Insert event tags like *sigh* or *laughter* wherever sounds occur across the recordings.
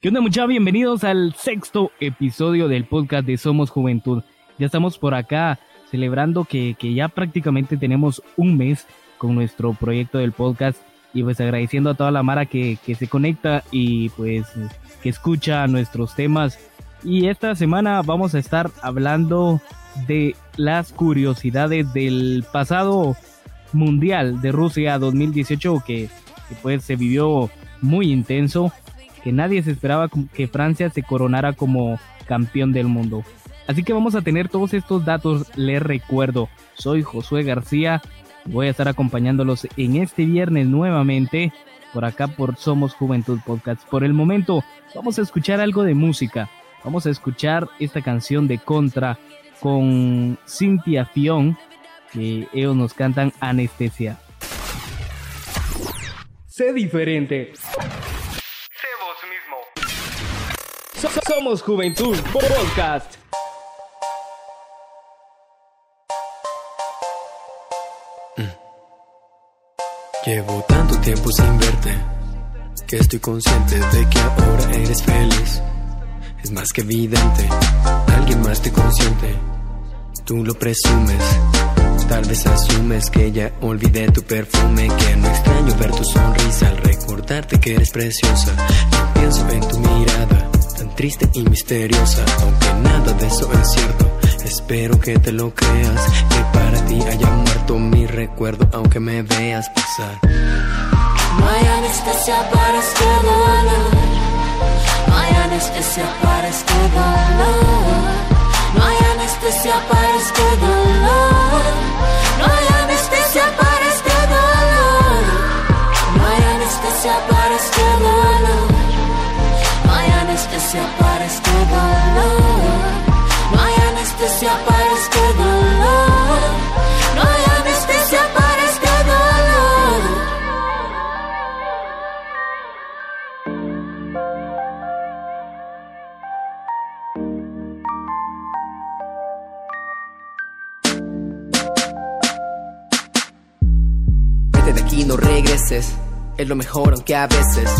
¿Qué onda muchachos? Bienvenidos al sexto episodio del podcast de Somos Juventud. Ya estamos por acá celebrando que, ya prácticamente tenemos un mes con nuestro proyecto del podcast y pues agradeciendo a toda la Mara que, que se conecta y pues que escucha nuestros temas. Y esta semana vamos a estar hablando de las curiosidades del pasado mundial de Rusia 2018 que, que pues se vivió muy intenso que nadie se esperaba que Francia se coronara como campeón del mundo. Así que vamos a tener todos estos datos, les recuerdo, soy Josué García, voy a estar acompañándolos en este viernes nuevamente por acá por Somos Juventud Podcast. Por el momento vamos a escuchar algo de música, vamos a escuchar esta canción de Contra con Cynthia Fion, que ellos nos cantan Anestesia. Sé diferente. Somos Juventud Podcast. Mm. Llevo tanto tiempo sin verte que estoy consciente de que ahora eres feliz. Es más que evidente, alguien más te consiente. Tú lo presumes, tal vez asumes que ya olvidé tu perfume, que no extraño ver tu sonrisa al recordarte que eres preciosa. pienso en tu mirada tan triste y misteriosa, aunque nada de eso es cierto. Espero que te lo creas, que para ti haya muerto mi recuerdo, aunque me veas pasar. No hay anestesia para este dolor, no hay anestesia para este dolor, no hay anestesia para este dolor, no hay anestesia para anestesia para este dolor. No hay anestesia para este dolor. No hay anestesia para este dolor. Vete de aquí, no regreses. Es lo mejor, aunque a veces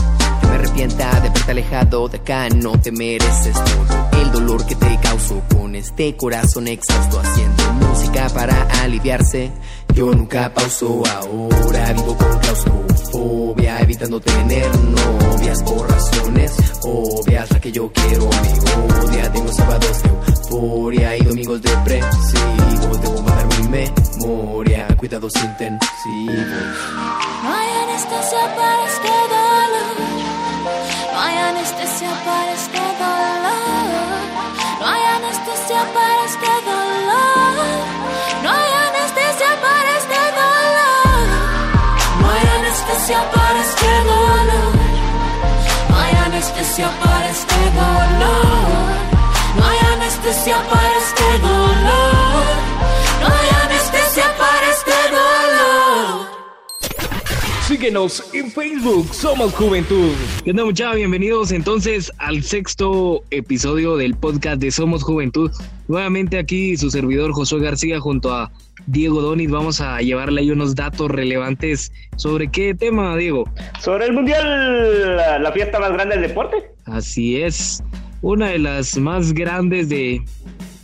arrepienta de verte alejado de acá, no te mereces todo el dolor que te causó con este corazón exhausto haciendo música para aliviarse. Yo nunca pauso, ahora vivo con claustrofobia, evitando tener novias por razones obvias. La que yo quiero me odia, tengo sábados de euforia y domingos depresivos. Debo matar mi memoria, cuidados intensivos. No hay anestesia para Síguenos en Facebook, Somos Juventud. ¿Qué onda muchachos? Bienvenidos entonces al sexto episodio del podcast de Somos Juventud. Nuevamente aquí su servidor Josué García junto a Diego Donit. Vamos a llevarle ahí unos datos relevantes sobre qué tema, Diego. Sobre el Mundial, la fiesta más grande del deporte. Así es, una de las más grandes de,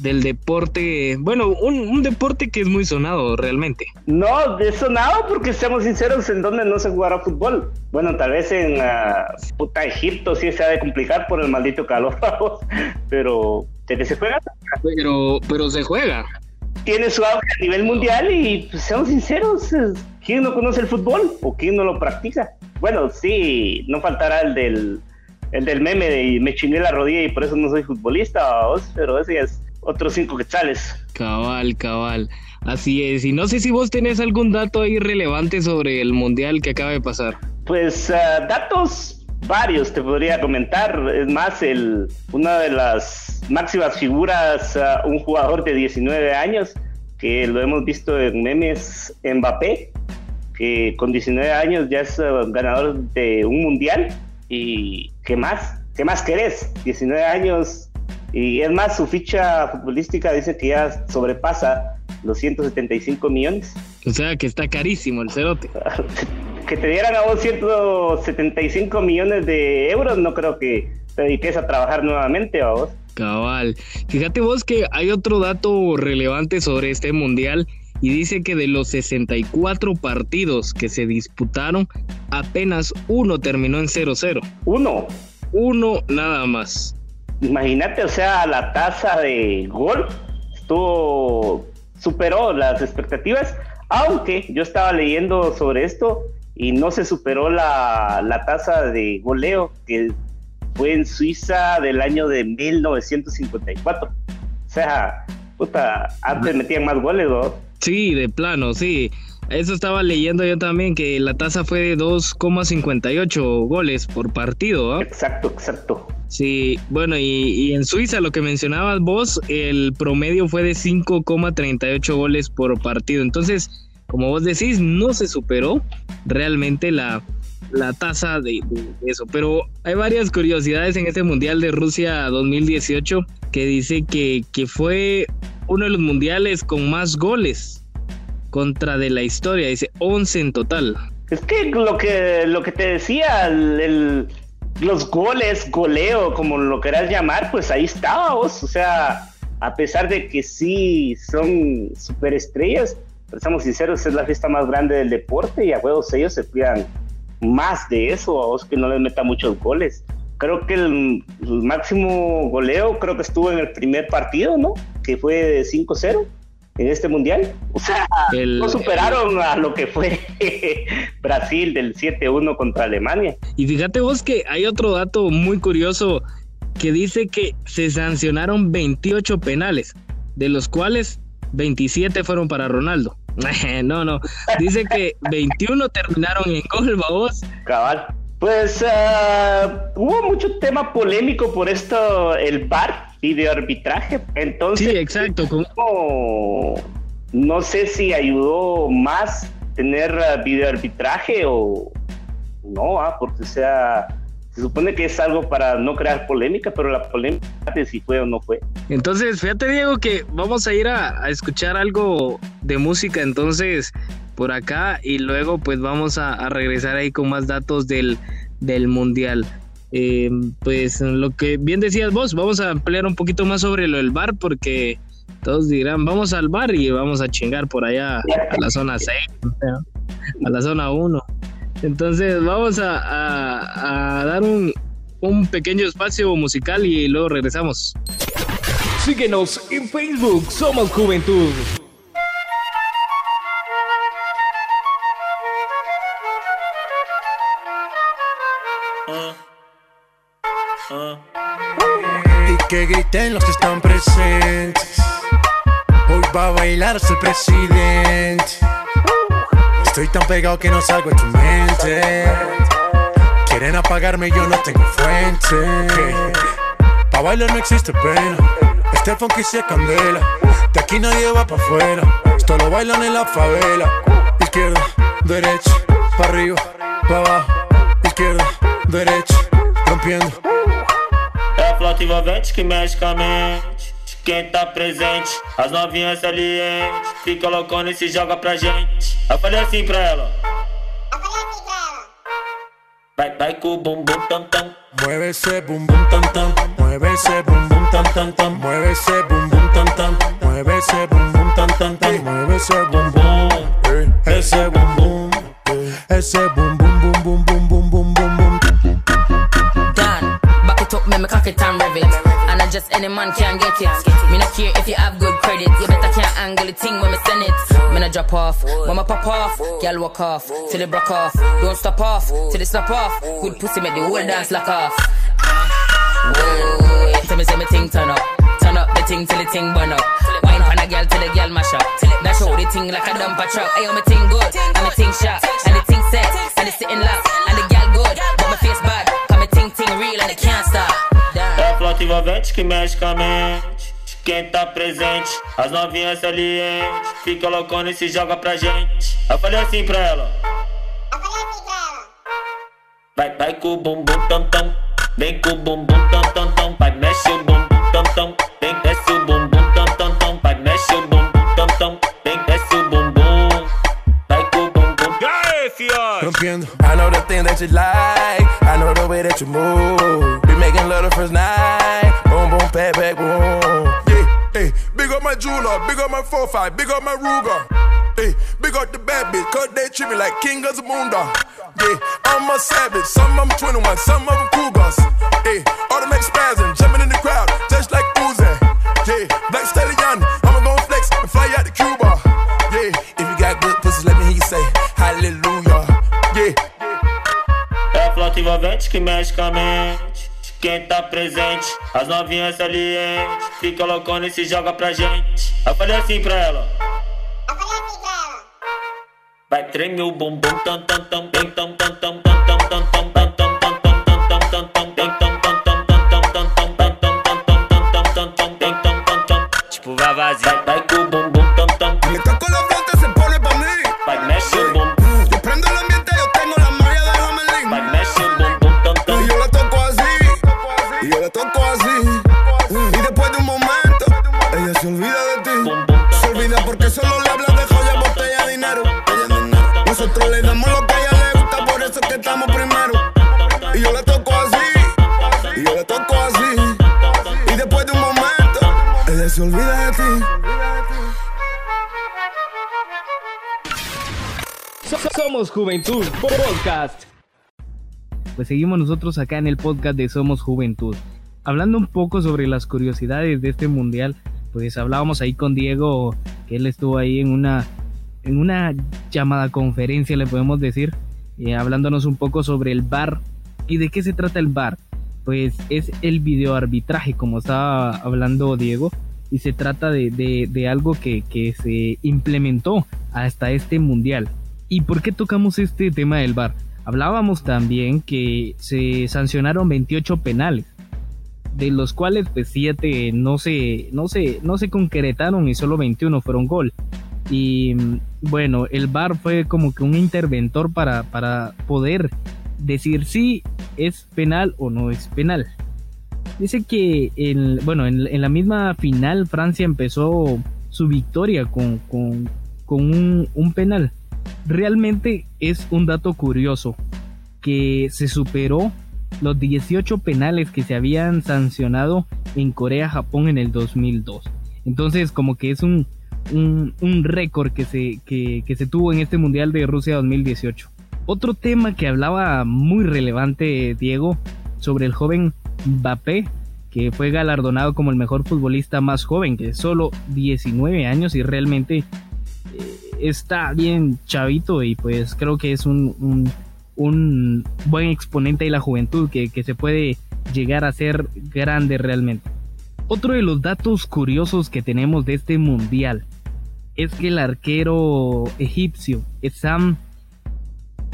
del deporte, bueno, un, un, deporte que es muy sonado realmente. No, es sonado porque seamos sinceros, en donde no se jugará fútbol. Bueno, tal vez en uh, puta Egipto sí se ha de complicar por el maldito calor, *laughs* pero ¿de qué se juega? Pero, pero se juega. Tiene su auge a nivel mundial y pues, seamos sinceros, ¿quién no conoce el fútbol o quién no lo practica? Bueno, sí, no faltará el del el del meme de me chingué la rodilla y por eso no soy futbolista, ¿vos? pero ese es otros cinco quetzales. Cabal, cabal. Así es. Y no sé si vos tenés algún dato ahí relevante sobre el mundial que acaba de pasar. Pues uh, datos varios te podría comentar. Es más, el, una de las máximas figuras, uh, un jugador de 19 años, que lo hemos visto en memes, Mbappé, que con 19 años ya es uh, ganador de un mundial. ¿Y qué más? ¿qué más querés? 19 años y es más, su ficha futbolística dice que ya sobrepasa los 175 millones. O sea, que está carísimo el cerote. *laughs* que te dieran a vos 175 millones de euros, no creo que te dediques a trabajar nuevamente, a vos. Cabal. Fíjate vos que hay otro dato relevante sobre este mundial y dice que de los 64 partidos que se disputaron, apenas uno terminó en 0-0. Uno. Uno nada más. Imagínate, o sea, la tasa de gol estuvo superó las expectativas, aunque yo estaba leyendo sobre esto y no se superó la, la tasa de goleo que fue en Suiza del año de 1954. O sea, puta, antes metían más goles, ¿no? Sí, de plano, sí. Eso estaba leyendo yo también, que la tasa fue de 2,58 goles por partido. Exacto, exacto. Sí, bueno, y, en Suiza, lo que mencionabas vos, el promedio fue de 5,38 goles por partido. Entonces, como vos decís, no se superó realmente la, la tasa de, eso. Pero hay varias curiosidades en este Mundial de Rusia 2018 que dice que, que fue uno de los mundiales con más goles contra de la historia, dice 11 en total. Es que lo que, lo que te decía, el, los goles, goleo, como lo querás llamar, pues ahí estábamos. O sea, a pesar de que sí son superestrellas, pero estamos sinceros, es la fiesta más grande del deporte y a huevos ellos se cuidan más de eso, a vos que no les meta muchos goles. Creo que el, el máximo goleo creo que estuvo en el primer partido, ¿no? Que fue de 5-0 en este mundial. O sea, no superaron a lo que fue *laughs* Brasil del 7-1 contra Alemania. Y fíjate vos que hay otro dato muy curioso que dice que se sancionaron 28 penales, de los cuales 27 fueron para Ronaldo. *laughs* no, no. Dice que 21 terminaron en gol, vos. Cabal. Pues uh, hubo mucho tema polémico por esto, el VAR, videoarbitraje. Entonces, sí, exacto. No, sé si ayudó más tener uh, videoarbitraje o no, ah, porque sea, se supone que es algo para no crear polémica, pero la polémica de si fue o no fue. Entonces, fíjate Diego que vamos a ir a, escuchar algo de música entonces por acá y luego pues vamos a, a regresar ahí con más datos del, del mundial. Eh, pues lo que bien decías vos, vamos a ampliar un poquito más sobre lo del bar porque todos dirán, vamos al bar y vamos a chingar por allá a la zona 6, a la zona 1. Entonces vamos a, dar un, un pequeño espacio musical y luego regresamos. Síguenos en Facebook, Somos Juventud. Que griten los que están presentes. Hoy va a bailar hasta el presidente. Estoy tan pegado que no salgo de tu mente. Quieren apagarme, yo no tengo fuente. Pa' bailar no existe pena. Este funky se candela. De aquí nadie va pa' afuera. Esto lo bailan en la favela. Izquierda, derecha, pa' arriba, pa' abajo. Izquierda, derecha, rompiendo flauta envolvente que mexe com a mente. Quem tá presente, as novinhas salientes, fica loucona e se joga pra gente. Eu falei assim pra ela. Assim pra ela. Vai, vai com o bumbum tam tam. Mueve esse bumbum tam tam. Mueve esse bumbum tam tam tam. Mueve esse bumbum tam tam. Mueve esse bumbum tam tam tam. Mueve esse bumbum. Esse bumbum. Esse bumbum bum bum bum bum. Cock it and rev it. And I just any man can get it. Me not care if you have good credit. You better can't angle the thing when me send it. Me not drop off. When me pop off, girl walk off. Till it broke off. Don't stop off. Till it stop off. Good pussy make the whole dance lock off. Whoa. Tell me say me thing turn up. Turn up the thing till the thing burn up. Wine pan a girl till the girl mash up. Now show the thing like a dumper truck. Hey, me thing good. And me thing sharp. And the thing set. And it's sitting locked. And the girl good. But my face bad. Cause me ting ting real and it can't stop. A flauta envolvente que mexe com a mente quem tá presente. As novinhas salientes, fica loucona e se joga pra gente. Eu falei assim pra ela. Eu falei assim pra ela. Vai, vai com o bumbum tam tam. Vem com o bumbum tam tam tam, vai mexe o bumbum tam tam. Vem desce o bumbum tam tam tam, vai mexe o bumbum tam tam. Vem desce o bumbum, vai com o bumbum. Rompiendo. I know the thing that you like. I know the way that you move. Envolvente que mexe com a mente. De quem tá presente, as novinhas salientes. Fica loucona e se joga pra gente. Eu falei assim pra ela. Vai tremer o bumbum tam tam tam tam tam tam tam Juventud Podcast. Pues seguimos nosotros acá en el podcast de Somos Juventud. Hablando un poco sobre las curiosidades de este mundial, pues hablábamos ahí con Diego, que él estuvo ahí en una, en una llamada conferencia, le podemos decir, eh, hablándonos un poco sobre el VAR. ¿Y de qué se trata el VAR? Pues es el videoarbitraje, como estaba hablando Diego, y se trata de, de- de algo que, que se implementó hasta este mundial. ¿Y por qué tocamos este tema del VAR? Hablábamos también que se sancionaron 28 penales, de los cuales pues 7 no se, no se, no se concretaron y solo 21 fueron gol. Y mm, bueno, el VAR fue como que un interventor para, para poder decir si es penal o no es penal. Dice que en, bueno, en, la misma final Francia empezó su victoria con, con, con un penal. Realmente es un dato curioso que se superó los 18 penales que se habían sancionado en Corea-Japón en el 2002. Entonces como que es un, un, récord que se, que, que se tuvo en este Mundial de Rusia 2018. Otro tema que hablaba muy relevante Diego sobre el joven Mbappé, que fue galardonado como el mejor futbolista más joven, que es solo 19 años y realmente está bien chavito y pues creo que es un, un, buen exponente de la juventud que, que se puede llegar a ser grande realmente. Otro de los datos curiosos que tenemos de este mundial es que el arquero egipcio, Sam,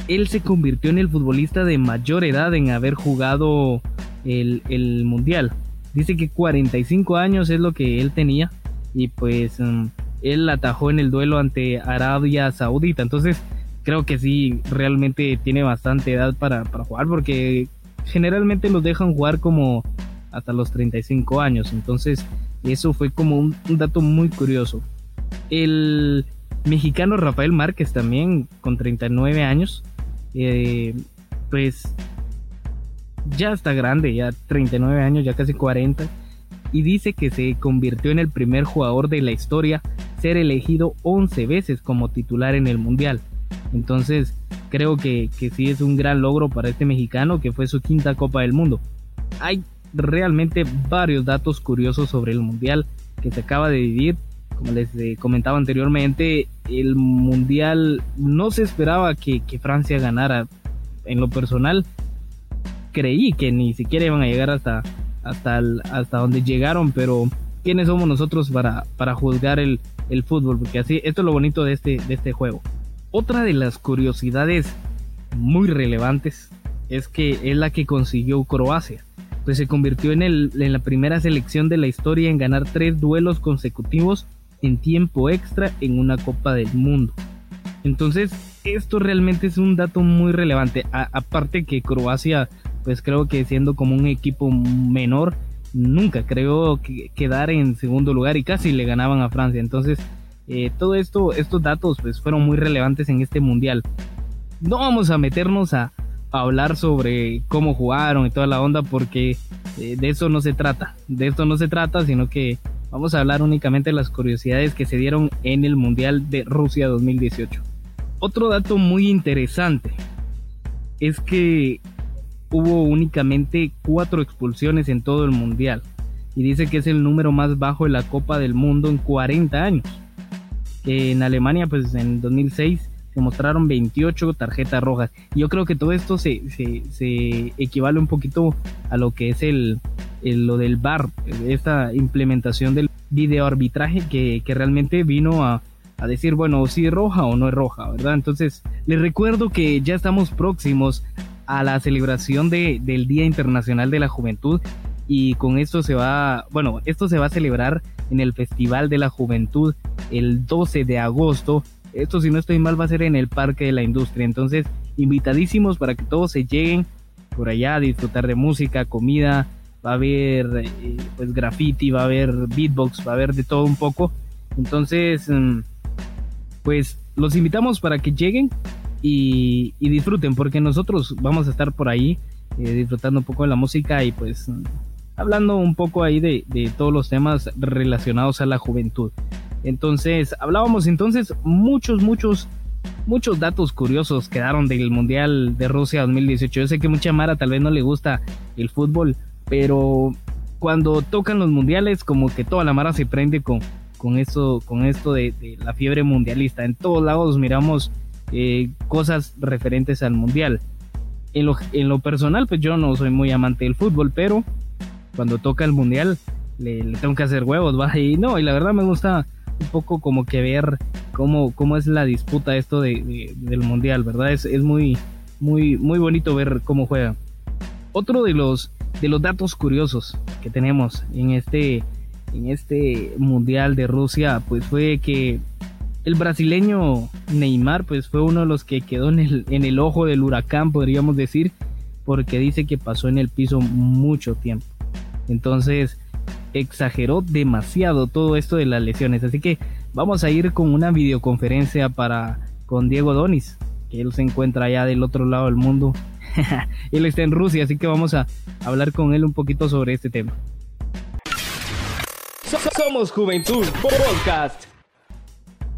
él se convirtió en el futbolista de mayor edad en haber jugado el, el mundial. Dice que 45 años es lo que él tenía y pues um, él atajó en el duelo ante Arabia Saudita. Entonces creo que sí, realmente tiene bastante edad para, para jugar porque generalmente los dejan jugar como hasta los 35 años. Entonces eso fue como un, dato muy curioso. El mexicano Rafael Márquez también con 39 años. Eh, pues ya está grande, ya 39 años, ya casi 40, y dice que se convirtió en el primer jugador de la historia ser elegido 11 veces como titular en el Mundial. Entonces creo que, que sí es un gran logro para este mexicano que fue su quinta Copa del Mundo. Hay realmente varios datos curiosos sobre el Mundial que se acaba de vivir. Como les eh, comentaba anteriormente, el Mundial no se esperaba que, Francia ganara. En lo personal, creí que ni siquiera iban a llegar hasta, hasta, hasta donde llegaron, pero ¿quiénes somos nosotros para, para juzgar el, el fútbol? Porque así, esto es lo bonito de este, de este juego. Otra de las curiosidades muy relevantes es que es la que consiguió Croacia, pues se convirtió en, el, en la primera selección de la historia en ganar tres duelos consecutivos en tiempo extra en una Copa del Mundo. Entonces, esto realmente es un dato muy relevante. Aparte que Croacia pues creo que siendo como un equipo menor, nunca creo que quedar en segundo lugar y casi le ganaban a Francia. Entonces, eh, todo esto, estos datos pues fueron muy relevantes en este mundial. No vamos a meternos a, hablar sobre cómo jugaron y toda la onda porque eh, de eso no se trata. De esto no se trata, sino que vamos a hablar únicamente de las curiosidades que se dieron en el Mundial de Rusia 2018. Otro dato muy interesante es que hubo únicamente cuatro expulsiones en todo el mundial y dice que es el número más bajo de la Copa del Mundo en 40 años. En Alemania, pues en 2006 se mostraron 28 tarjetas rojas. Yo creo que todo esto se, se, equivale un poquito a lo que es el, lo del VAR, esta implementación del videoarbitraje que, que realmente vino a, a decir, bueno, si es roja o no es roja, ¿verdad? Entonces, les recuerdo que ya estamos próximos a la celebración de, del Día Internacional de la Juventud y con esto se va, bueno, esto se va a celebrar en el Festival de la Juventud el 12 de agosto. Esto, si no estoy mal, va a ser en el Parque de la Industria. Entonces, invitadísimos para que todos se lleguen por allá disfrutar de música, comida, va a haber eh, pues graffiti, va a haber beatbox, va a haber de todo un poco. Entonces, mm, pues los invitamos para que lleguen y, disfruten, porque nosotros vamos a estar por ahí eh, disfrutando un poco de la música y pues hablando un poco ahí de, todos los temas relacionados a la juventud. Entonces, hablábamos entonces muchos, muchos, muchos datos curiosos quedaron del Mundial de Rusia 2018. Yo sé que mucha Mara tal vez no le gusta el fútbol, pero cuando tocan los mundiales como que toda la Mara se prende con, con esto, con esto de, la fiebre mundialista. En todos lados miramos eh, cosas referentes al mundial. En lo, en lo personal, pues yo no soy muy amante del fútbol, pero cuando toca el mundial le, tengo que hacer huevos, *laughs* va. Y no, y la verdad me gusta un poco como que ver cómo, cómo es la disputa esto de, del mundial, ¿verdad? Es, es muy, muy, muy bonito ver cómo juega. Otro de los, de los datos curiosos que tenemos en este en este mundial de Rusia pues fue que el brasileño Neymar pues fue uno de los que quedó en el, en el ojo del huracán podríamos decir porque dice que pasó en el piso mucho tiempo. Entonces exageró demasiado todo esto de las lesiones. Así que vamos a ir con una videoconferencia para con Diego Donis que él se encuentra allá del otro lado del mundo. *laughs* Él está en Rusia así que vamos a hablar con él un poquito sobre este tema. Somos Juventud Podcast.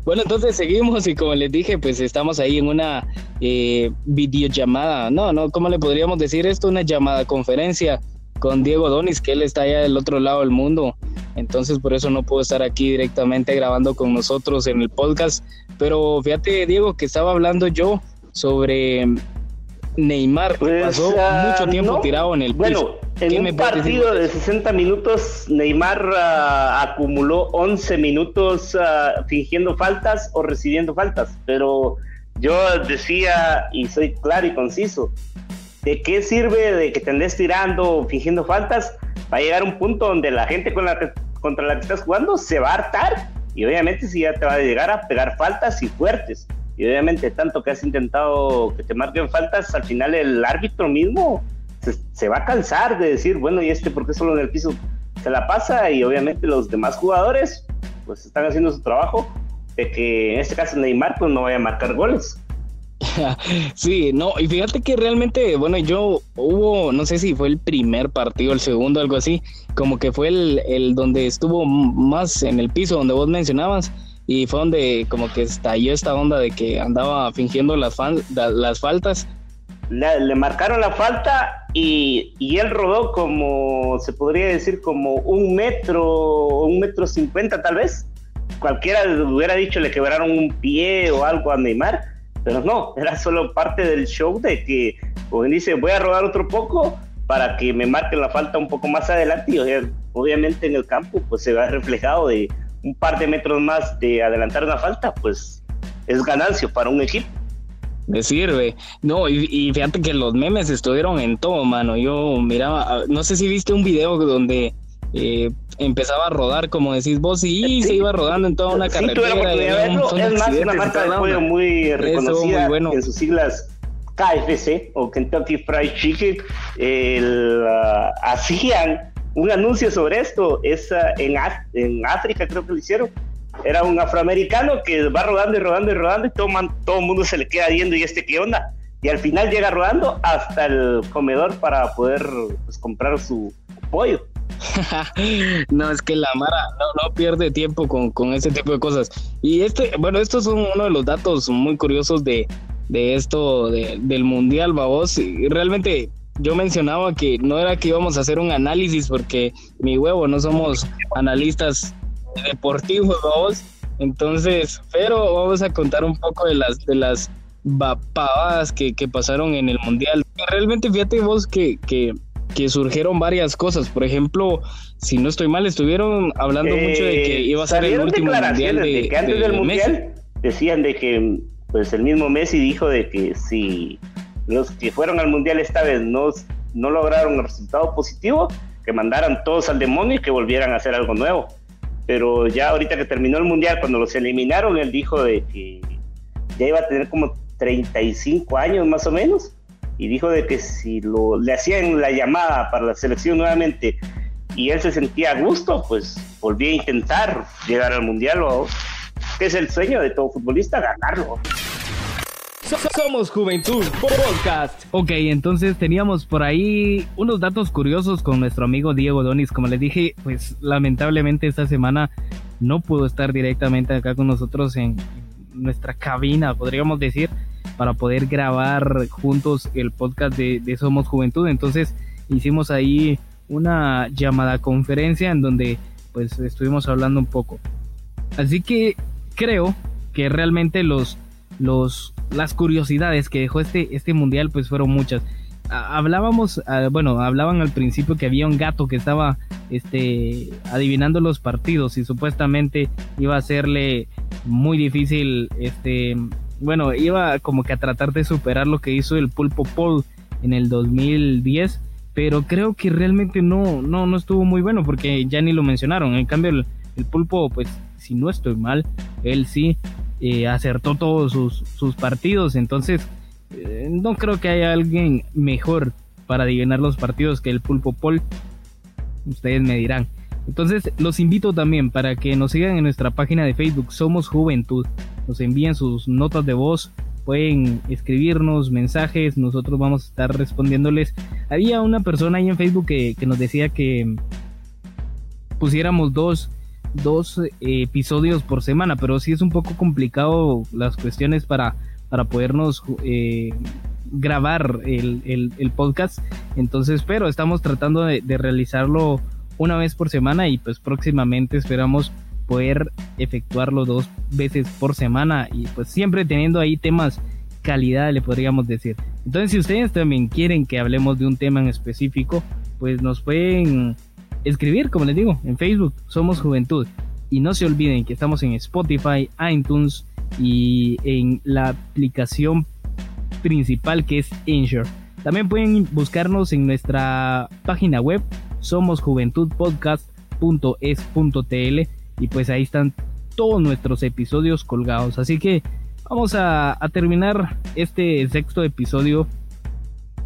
Bueno, entonces seguimos y como les dije, pues estamos ahí en una eh, videollamada. No, no, ¿cómo le podríamos decir esto? Una llamada conferencia con Diego Donis, que él está allá del otro lado del mundo. Entonces por eso no puedo estar aquí directamente grabando con nosotros en el podcast. Pero fíjate, Diego, que estaba hablando yo sobre Neymar, pues, pasó ah, mucho tiempo tirado en el piso. En un partido de 60 minutos, Neymar ah, acumuló 11 minutos ah, fingiendo faltas o recibiendo faltas. Pero yo decía, y soy claro y conciso, ¿de qué sirve de que te andes tirando o fingiendo faltas? Va a llegar un punto donde la gente con la contra la que estás jugando se va a hartar y obviamente si ya te va a llegar a pegar faltas y fuertes. Y obviamente tanto que has intentado que te marquen faltas, al final el árbitro mismo se, va a cansar de decir, bueno, ¿y este por qué solo en el piso se la pasa? Y obviamente los demás jugadores pues están haciendo su trabajo de que en este caso Neymar pues no vaya a marcar goles. *laughs* Sí, no, y fíjate que realmente, bueno, yo hubo, no sé si fue el primer partido, el segundo, algo así, como que fue el, el donde estuvo más en el piso, donde vos mencionabas, y fue donde como que estalló esta onda de que andaba fingiendo las, las faltas le, marcaron la falta y, y, él rodó como, se podría decir, como un metro, un metro cincuenta tal vez. Cualquiera hubiera dicho le quebraron un pie o algo a Neymar, pero no, era solo parte del show de que, como dice, voy a rodar otro poco para que me marquen la falta un poco más adelante y obviamente en el campo pues se va reflejado de un par de metros más de adelantar una falta, pues es ganancia para un equipo me sirve. No, y, fíjate que los memes estuvieron en todo, mano. Yo miraba, ah, no sé si viste un video donde eh, empezaba a rodar, como decís vos, y se iba rodando en toda una carretera. es más, una marca de juego muy reconocida en sus siglas KFC o Kentucky Fried Chicken ah, hacían un anuncio sobre esto. Es en, en África, creo que lo hicieron. Era un afroamericano que va rodando y rodando y rodando y todo, todo el mundo se le queda viendo y este qué onda. Y al final llega rodando hasta el comedor para poder pues, comprar su pollo. *laughs* no, es que la Mara no, pierde tiempo con, con ese tipo de cosas. Y este, bueno, estos son uno de los datos muy curiosos de, de esto del Mundial, babos. Y realmente yo mencionaba que no era que íbamos a hacer un análisis porque mi huevo, no somos analistas deportivos, babos. Entonces, pero vamos a contar un poco de las, de las pavadas que, que pasaron en el Mundial. Realmente fíjate vos que, que que surgieron varias cosas. Por ejemplo, si no estoy mal, estuvieron hablando mucho de que iba a ser el último mundial de, que antes del mundial decían de que pues el mismo Messi dijo de que si los que fueron al mundial esta vez no, no lograron el resultado positivo, que mandaran todos al demonio y que volvieran a hacer algo nuevo. Pero ya ahorita que terminó el mundial, cuando los eliminaron, él dijo de que ya iba a tener como 35 años más o menos y dijo de que si lo, le hacían la llamada para la selección nuevamente y él se sentía a gusto, pues volvía a intentar llegar al mundial, que es el sueño de todo futbolista, ganarlo. Somos Juventud Podcast. Ok, entonces teníamos por ahí unos datos curiosos con nuestro amigo Diego Donis. Como les dije, pues lamentablemente esta semana no pudo estar directamente acá con nosotros en nuestra cabina, podríamos decir para poder grabar juntos el podcast de, Somos Juventud. Entonces hicimos ahí una llamada conferencia en donde pues estuvimos hablando un poco. Así que creo que realmente los, los, las curiosidades que dejó este, este mundial pues fueron muchas. Hablábamos, bueno, hablaban al principio que había un gato que estaba este, adivinando los partidos y supuestamente iba a serle muy difícil este, bueno, iba como que a tratar de superar lo que hizo el Pulpo Paul en el 2010, pero creo que realmente no, no, no estuvo muy bueno porque ya ni lo mencionaron. En cambio, el, Pulpo, pues, si no estoy mal, él sí eh, acertó todos sus, sus partidos, entonces eh, no creo que haya alguien mejor para adivinar los partidos que el Pulpo Paul. Ustedes me dirán. Entonces los invito también para que nos sigan en nuestra página de Facebook Somos Juventud. Nos envíen sus notas de voz, pueden escribirnos mensajes, nosotros vamos a estar respondiéndoles. Había una persona ahí en Facebook que, nos decía que pusiéramos dos, dos eh, episodios por semana, pero sí es un poco complicado las cuestiones para, para podernos eh, grabar el, podcast. Entonces, pero estamos tratando de realizarlo una vez por semana y pues próximamente esperamos poder efectuarlo dos veces por semana y pues siempre teniendo ahí temas calidad le podríamos decir. Entonces si ustedes también quieren que hablemos de un tema en específico, pues nos pueden escribir, como les digo, en Facebook, Somos Juventud. Y no se olviden que estamos en Spotify, iTunes y en la aplicación principal que es Anchor. También pueden buscarnos en nuestra página web somos juventudpodcast.es.tl y pues ahí están todos nuestros episodios colgados. Así que vamos a, terminar este sexto episodio,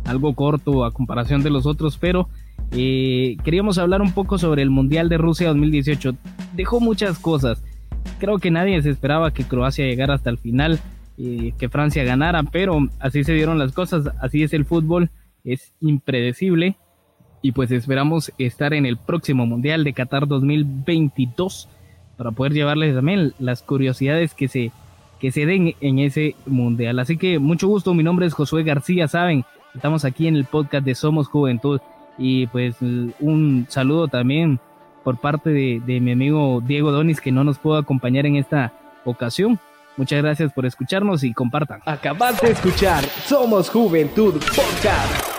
algo corto a comparación de los otros, pero eh, queríamos hablar un poco sobre el Mundial de Rusia 2018. Dejó muchas cosas. Creo que nadie se esperaba que Croacia llegara hasta el final, eh, que Francia ganara, pero así se dieron las cosas, así es el fútbol, es impredecible y pues esperamos estar en el próximo Mundial de Qatar 2022 para poder llevarles también las curiosidades que se, que se den en ese Mundial. Así que mucho gusto, mi nombre es Josué García, saben, estamos aquí en el podcast de Somos Juventud y pues un saludo también por parte de, de mi amigo Diego Donis que no nos pudo acompañar en esta ocasión. Muchas gracias por escucharnos y compartan. Acabas de escuchar Somos Juventud Podcast.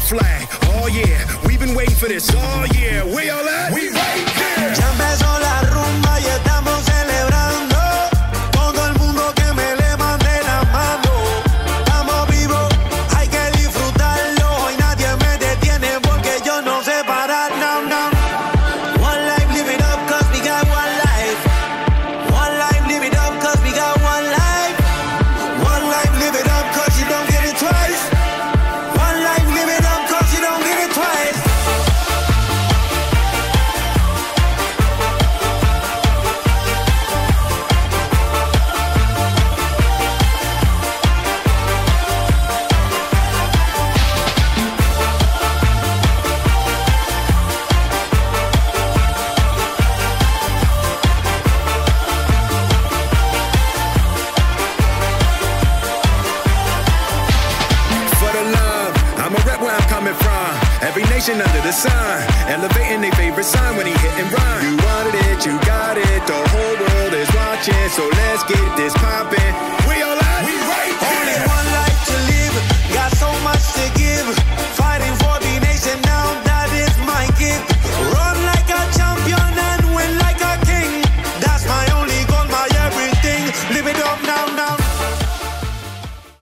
flag. Oh yeah, we've been waiting for this oh, all year. we all out.